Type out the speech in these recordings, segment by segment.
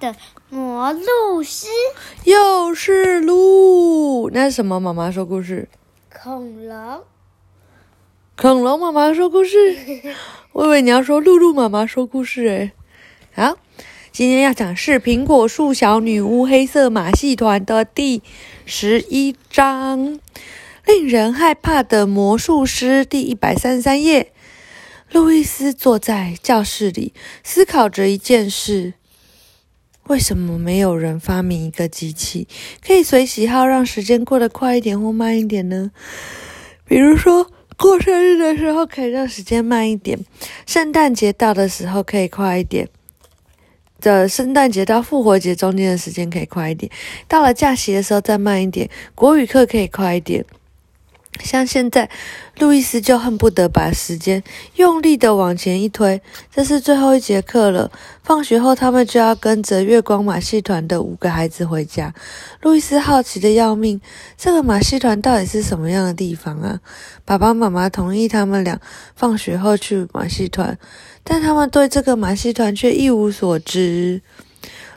的魔术师，又是鹿。那是什么？妈妈说故事。恐龙，恐龙妈妈说故事。我以为你要说露露妈妈说故事诶。好，今天要讲是苹果树小女巫黑色马戏团的第十一章，令人害怕的魔术师第一百三十三页。路易斯坐在教室里，思考着一件事：为什么没有人发明一个机器，可以随喜好让时间过得快一点或慢一点呢？比如说，过生日的时候可以让时间慢一点，圣诞节到的时候可以快一点。的圣诞节到复活节中间的时间可以快一点，到了假期的时候再慢一点，国语课可以快一点。像现在，路易斯就恨不得把时间用力的往前一推。这是最后一节课了，放学后他们就要跟着月光马戏团的五个孩子回家。路易斯好奇的要命，这个马戏团到底是什么样的地方啊？爸爸妈妈同意他们俩放学后去马戏团，但他们对这个马戏团却一无所知。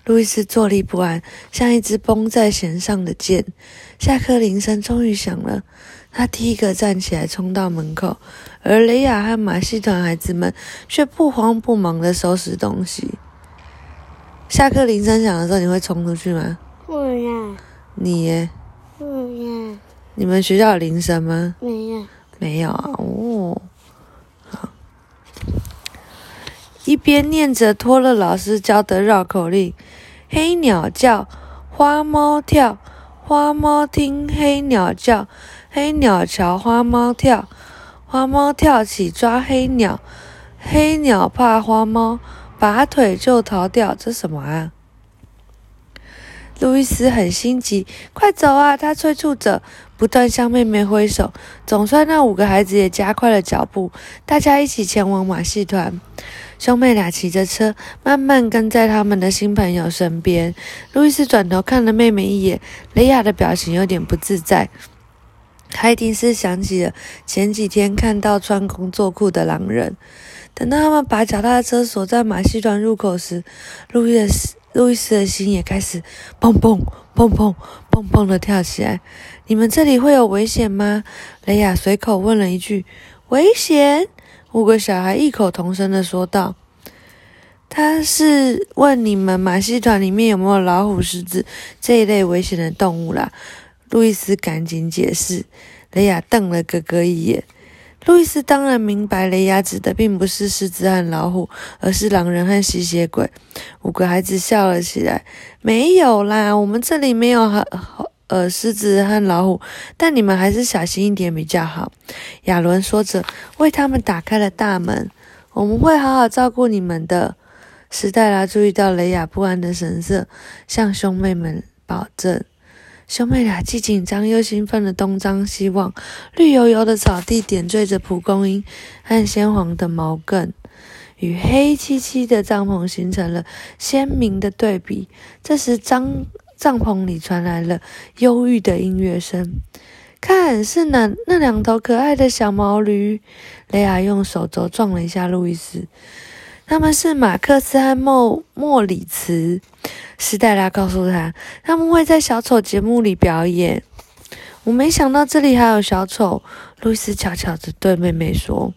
路易斯坐立不安，像一支绷在弦上的箭。下课铃声终于响了。他第一个站起来，冲到门口，而雷亚和马戏团孩子们却不慌不忙地收拾东西。下课铃声响的时候，你会冲出去吗？会呀。你耶？会呀。你们学校有铃声吗？没有。没有啊。哦。好。一边念着托勒老师教的绕口令：黑鸟叫，花猫跳，花猫听黑鸟叫。黑鸟瞧花猫跳，花猫跳起抓黑鸟，黑鸟怕花猫，拔腿就逃掉。这什么啊？路易斯很心急，快走啊！他催促着，不断向妹妹挥手。总算那五个孩子也加快了脚步，大家一起前往马戏团。兄妹俩骑着车，慢慢跟在他们的新朋友身边。路易斯转头看了妹妹一眼，雷亚的表情有点不自在。他一定是想起了前几天看到穿工作裤的狼人。等到他们把脚踏车锁在马戏团入口时，路易斯路易斯的心也开始砰砰砰砰砰砰的跳起来。你们这里会有危险吗？雷亚随口问了一句。危险？五个小孩异口同声的说道。他是问你们马戏团里面有没有老虎、狮子这一类危险的动物啦。路易斯赶紧解释，雷亚瞪了哥哥一眼。路易斯当然明白，雷亚指的并不是狮子和老虎，而是狼人和吸血鬼。五个孩子笑了起来。没有啦，我们这里没有和呃狮子和老虎，但你们还是小心一点比较好。亚伦说着，为他们打开了大门。我们会好好照顾你们的。史黛拉注意到雷亚不安的神色，向兄妹们保证。兄妹俩既紧张又兴奋的东张西望，绿油油的草地点缀着蒲公英和鲜黄的毛茛，与黑漆漆的帐篷形成了鲜明的对比。这时，帐帐篷里传来了忧郁的音乐声。看，是那那两头可爱的小毛驴。雷亚用手肘撞了一下路易斯。他们是马克思和莫莫里茨。斯黛拉告诉他，他们会在小丑节目里表演。我没想到这里还有小丑。路易斯悄悄地对妹妹说。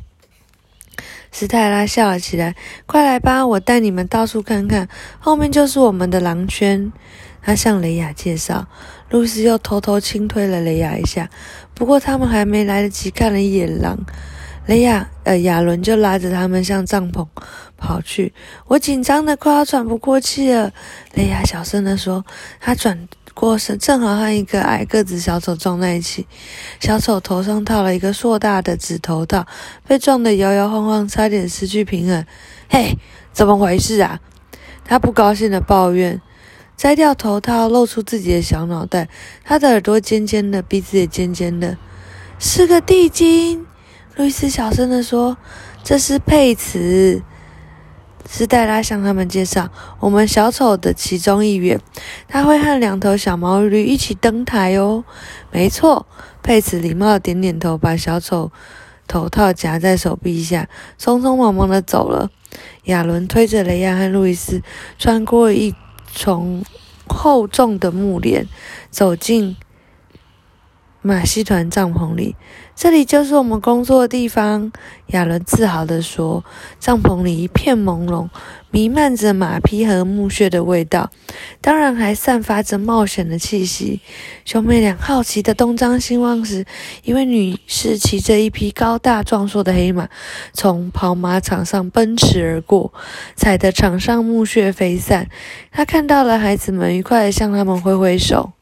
斯黛拉笑了起来：“快来吧，我带你们到处看看。后面就是我们的狼圈。”他向雷亚介绍。路易斯又偷偷轻推了雷亚一下。不过他们还没来得及看了一眼狼。雷亚，呃，亚伦就拉着他们向帐篷跑去。我紧张的快要喘不过气了。雷亚小声地说。他转过身，正好和一个矮个子小丑撞在一起。小丑头上套了一个硕大的纸头套，被撞得摇摇晃晃，差点失去平衡。嘿，怎么回事啊？他不高兴地抱怨。摘掉头套，露出自己的小脑袋。他的耳朵尖尖的，鼻子也尖尖的，是个地精。路易斯小声地说：“这是佩茨，斯黛拉向他们介绍我们小丑的其中一员，他会和两头小毛驴一起登台哦。”没错，佩茨礼貌点点头，把小丑头套夹在手臂下，匆匆忙忙的走了。亚伦推着雷亚和路易斯穿过一从厚重的木帘走进。马戏团帐篷里，这里就是我们工作的地方。亚伦自豪地说：“帐篷里一片朦胧，弥漫着马匹和木屑的味道，当然还散发着冒险的气息。”兄妹俩好奇地东张西望时，一位女士骑着一匹高大壮硕的黑马，从跑马场上奔驰而过，踩得场上木屑飞散。她看到了孩子们，愉快地向他们挥挥手。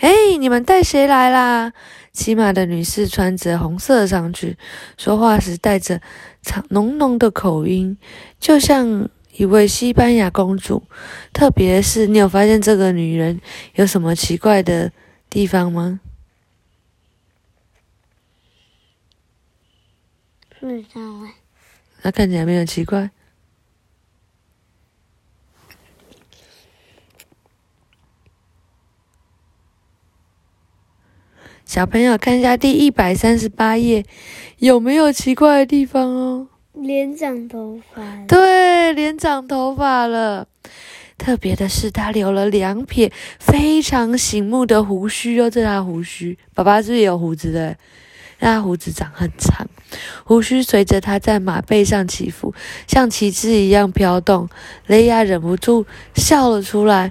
哎，你们带谁来啦？骑马的女士穿着红色上去，说话时带着长浓浓的口音，就像一位西班牙公主。特别是，你有发现这个女人有什么奇怪的地方吗？不知道哎。她看起来没有奇怪。小朋友，看一下第一百三十八页，有没有奇怪的地方哦？脸长头发。对，脸长头发了。特别的是，他留了两撇非常醒目的胡须哦，这是他胡须。爸爸是不是有胡子的？他胡子长很长，胡须随着他在马背上起伏，像旗帜一样飘动。雷亚忍不住笑了出来。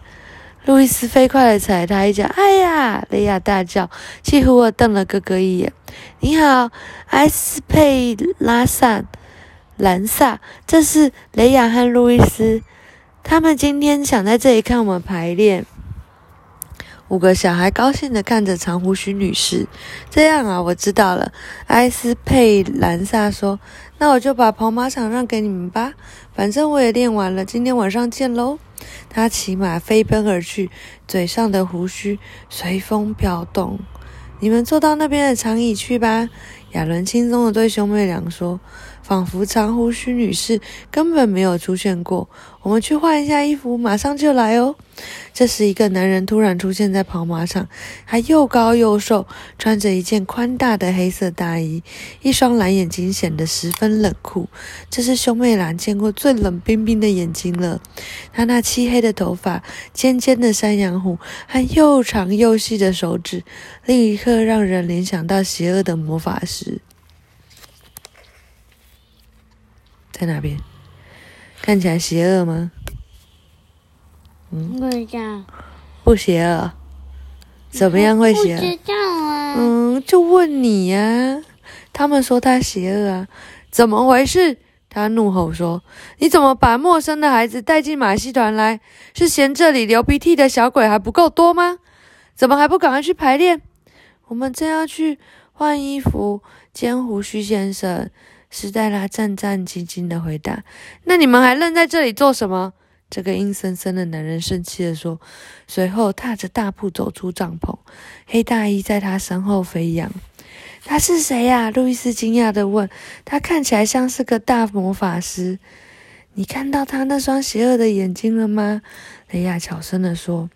路易斯飞快地踩他一脚，哎呀！雷亚大叫，几乎我瞪了哥哥一眼。你好，埃斯佩拉萨兰萨，这是雷亚和路易斯，他们今天想在这里看我们排练。五个小孩高兴地看着长胡须女士。这样啊，我知道了。埃斯佩兰萨说：“那我就把跑马场让给你们吧，反正我也练完了。今天晚上见喽。”他骑马飞奔而去，嘴上的胡须随风飘动。你们坐到那边的长椅去吧。亚伦轻松地对兄妹俩说，仿佛长胡须女士根本没有出现过。我们去换一下衣服，马上就来哦。这时，一个男人突然出现在跑马场，他又高又瘦，穿着一件宽大的黑色大衣，一双蓝眼睛显得十分冷酷。这是兄妹俩见过最冷冰冰的眼睛了。他那漆黑的头发、尖尖的山羊胡和又长又细的手指，立刻让人联想到邪恶的魔法师。在哪边？看起来邪恶吗？嗯，不知道。不邪恶？怎么样会邪恶？不知道啊。嗯，就问你呀。他们说他邪恶啊，怎么回事？他怒吼说：“你怎么把陌生的孩子带进马戏团来？是嫌这里流鼻涕的小鬼还不够多吗？怎么还不赶快去排练？我们正要去换衣服。”尖胡须先生，史黛拉战战兢兢地回答：“那你们还愣在这里做什么？”这个阴森森的男人生气地说，随后踏着大步走出帐篷，黑大衣在他身后飞扬。他是谁呀？路易斯惊讶地问。他看起来像是个大魔法师。你看到他那双邪恶的眼睛了吗？雷亚悄声地说。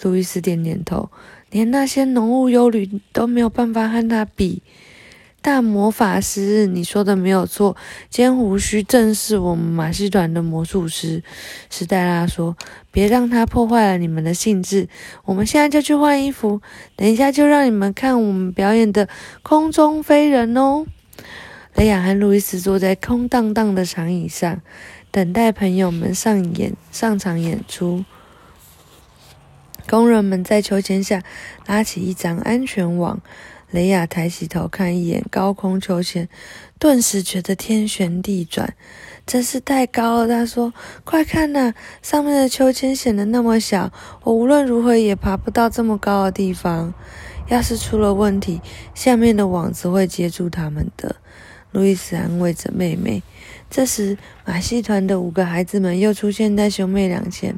路易斯点点头，连那些浓雾幽灵都没有办法和他比。大魔法师，你说的没有错，尖胡须正是我们马戏团的魔术师。史黛拉说：“别让他破坏了你们的兴致。我们现在就去换衣服，等一下就让你们看我们表演的空中飞人哦。”雷亚和路易斯坐在空荡荡的长椅上，等待朋友们上演上场演出。工人们在秋千下拉起一张安全网。雷亚抬起头看一眼高空秋千，顿时觉得天旋地转，真是太高了。他说：“快看呐，上面的秋千显得那么小，我无论如何也爬不到这么高的地方。要是出了问题，下面的网子会接住他们的。”路易斯安慰着妹妹。这时，马戏团的五个孩子们又出现在兄妹俩前。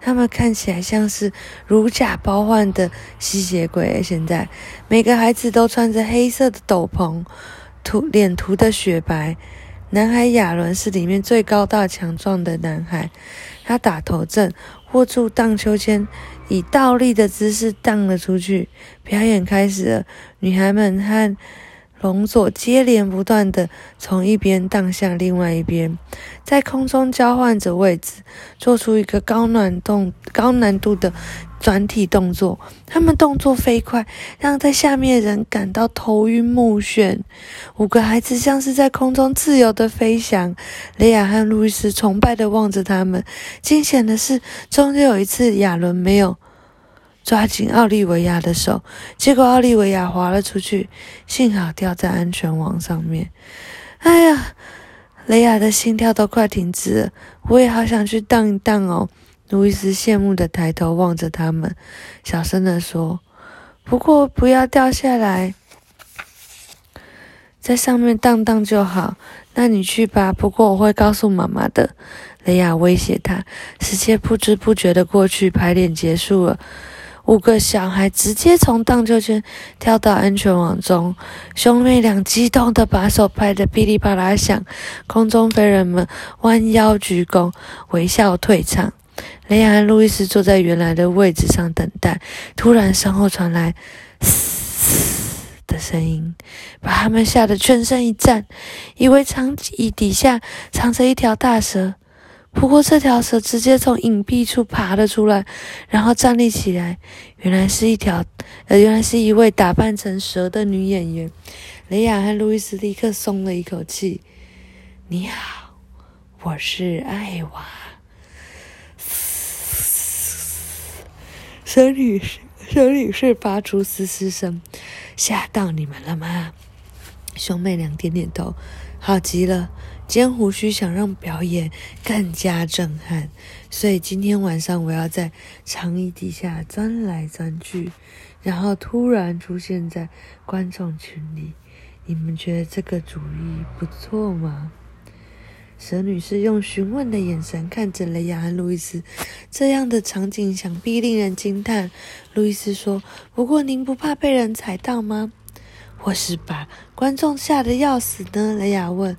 他们看起来像是如假包换的吸血鬼。现在，每个孩子都穿着黑色的斗篷，涂脸涂的雪白。男孩亚伦是里面最高大强壮的男孩，他打头阵，握住荡秋千，以倒立的姿势荡了出去。表演开始了，女孩们和龙索接连不断地从一边荡向另外一边，在空中交换着位置，做出一个高难动、高难度的转体动作。他们动作飞快，让在下面的人感到头晕目眩。五个孩子像是在空中自由的飞翔。雷亚和路易斯崇拜的望着他们。惊险的是，终究有一次，亚伦没有。抓紧奥利维亚的手，结果奥利维亚滑了出去，幸好掉在安全网上面。哎呀，雷亚的心跳都快停止了，我也好想去荡一荡哦。路易斯羡慕的抬头望着他们，小声的说：“不过不要掉下来，在上面荡荡就好。那你去吧，不过我会告诉妈妈的。”雷亚威胁他。时间不知不觉的过去，排练结束了。五个小孩直接从荡秋千跳到安全网中，兄妹俩激动的把手拍得噼里啪啦响。空中飞人们弯腰鞠躬，微笑退场。雷亚和路易斯坐在原来的位置上等待。突然，身后传来“嘶”的声音，把他们吓得全身一颤，以为长椅底下藏着一条大蛇。不过，这条蛇直接从隐蔽处爬了出来，然后站立起来。原来是一条，呃，原来是一位打扮成蛇的女演员。雷亚和路易斯立刻松了一口气。“你好，我是艾娃。”蛇女士，蛇女士发出嘶嘶声。“吓到你们了吗？”兄妹俩点点头。好极了。尖胡须想让表演更加震撼，所以今天晚上我要在长椅底下钻来钻去，然后突然出现在观众群里。你们觉得这个主意不错吗？蛇女士用询问的眼神看着雷亚和路易斯，这样的场景想必令人惊叹。路易斯说：“不过您不怕被人踩到吗？或是把观众吓得要死呢？”雷亚问。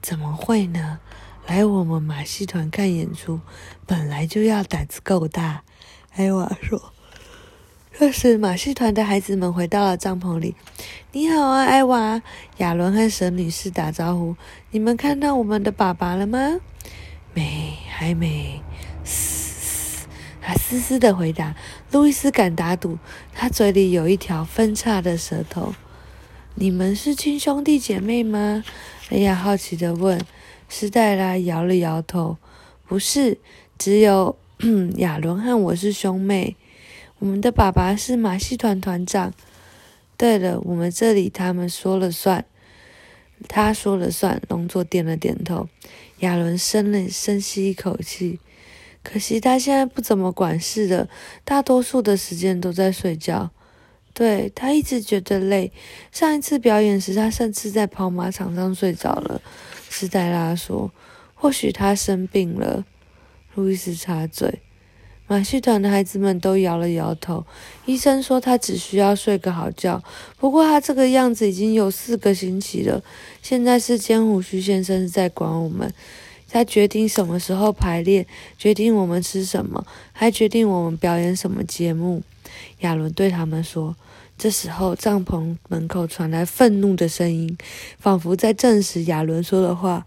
怎么会呢？来我们马戏团看演出，本来就要胆子够大。艾娃说。这时，马戏团的孩子们回到了帐篷里。你好啊，艾娃！亚伦和蛇女士打招呼。你们看到我们的爸爸了吗？没，还没。他嘶嘶的回答。路易斯敢打赌，他嘴里有一条分叉的舌头。你们是亲兄弟姐妹吗？雷亚好奇的问。斯黛拉摇了摇头：“不是，只有 亚伦和我是兄妹。我们的爸爸是马戏团团长。对了，我们这里他们说了算。他说了算。”龙座点了点头。亚伦深了深吸一口气。可惜他现在不怎么管事的，大多数的时间都在睡觉。对他一直觉得累。上一次表演时，他甚至在跑马场上睡着了。斯黛拉说：“或许他生病了。”路易斯插嘴。马戏团的孩子们都摇了摇头。医生说他只需要睡个好觉。不过他这个样子已经有四个星期了。现在是尖胡须先生在管我们，他决定什么时候排练，决定我们吃什么，还决定我们表演什么节目。亚伦对他们说。这时候，帐篷门口传来愤怒的声音，仿佛在证实亚伦说的话。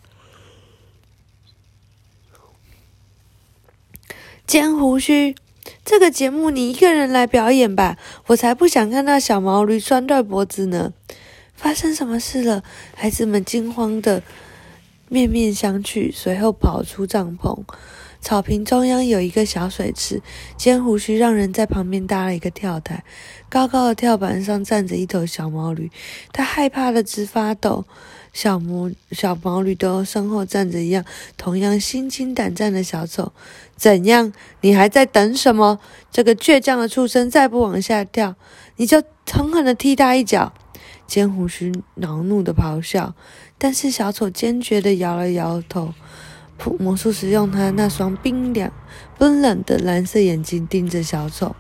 尖胡须，这个节目你一个人来表演吧，我才不想看到小毛驴拴断脖子呢！发生什么事了？孩子们惊慌的面面相觑，随后跑出帐篷。草坪中央有一个小水池，尖胡须让人在旁边搭了一个跳台，高高的跳板上站着一头小毛驴，它害怕的直发抖。小毛小毛驴的身后站着一样同样心惊胆战的小丑。怎样？你还在等什么？这个倔强的畜生再不往下跳，你就狠狠的踢他一脚！尖胡须恼怒的咆哮，但是小丑坚决的摇了摇头。魔术师用他那双冰凉、冰冷的蓝色眼睛盯着小丑，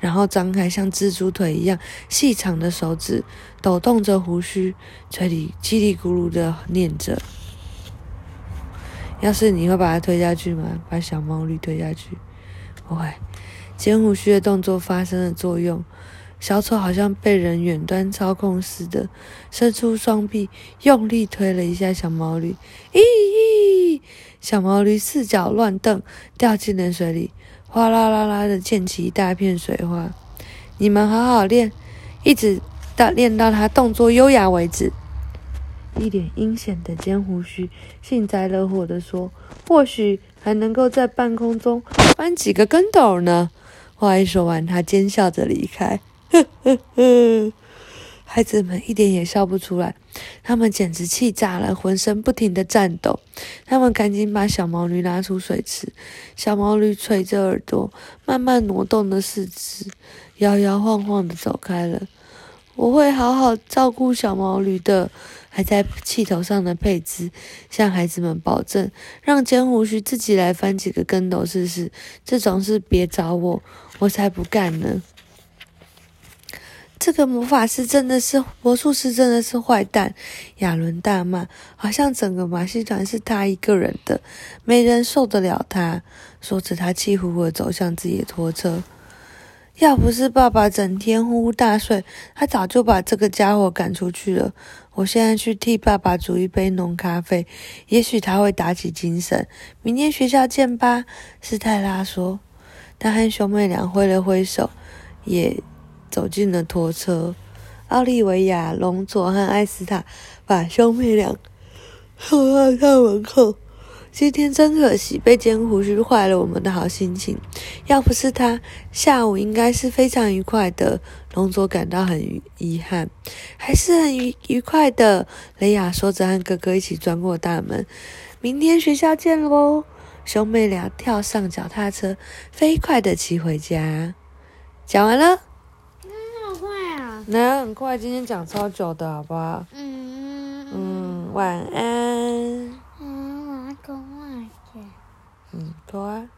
然后张开像蜘蛛腿一样细长的手指，抖动着胡须，嘴里叽里咕噜的念着：“要是你会把他推下去吗？把小毛驴推下去？不会。”尖胡须的动作发生了作用，小丑好像被人远端操控似的，伸出双臂，用力推了一下小毛驴。咦！小毛驴四脚乱蹬，掉进了水里，哗啦啦啦的溅起一大片水花。你们好好练，一直到练到他动作优雅为止。一脸阴险的尖胡须幸灾乐祸地说：“或许还能够在半空中翻几个跟斗呢。”话一说完，他奸笑着离开。呵呵呵，孩子们一点也笑不出来，他们简直气炸了，浑身不停地颤抖。他们赶紧把小毛驴拉出水池，小毛驴垂着耳朵，慢慢挪动着四肢，摇摇晃晃地走开了。我会好好照顾小毛驴的。还在气头上的佩兹向孩子们保证，让尖胡须自己来翻几个跟斗试试。这种事别找我，我才不干呢。这个魔法师真的是魔术师，真的是坏蛋！亚伦大骂，好像整个马戏团是他一个人的，没人受得了他。说着，他气呼呼地走向自己的拖车。要不是爸爸整天呼呼大睡，他早就把这个家伙赶出去了。我现在去替爸爸煮一杯浓咖啡，也许他会打起精神。明天学校见吧，斯泰拉说。他和兄妹俩挥了挥手，也走进了拖车。奥利维亚、隆佐和艾斯塔把兄妹俩送到校门口。今天真可惜，被尖胡须坏了我们的好心情。要不是他，下午应该是非常愉快的。龙佐感到很遗憾，还是很愉愉快的。雷亚说着，和哥哥一起钻过大门。明天学校见喽！兄妹俩跳上脚踏车，飞快的骑回家。讲完了。那么快啊？那很快，今天讲超久的，好不好？嗯嗯，晚安。嗯，我要跟外姐。嗯，好啊。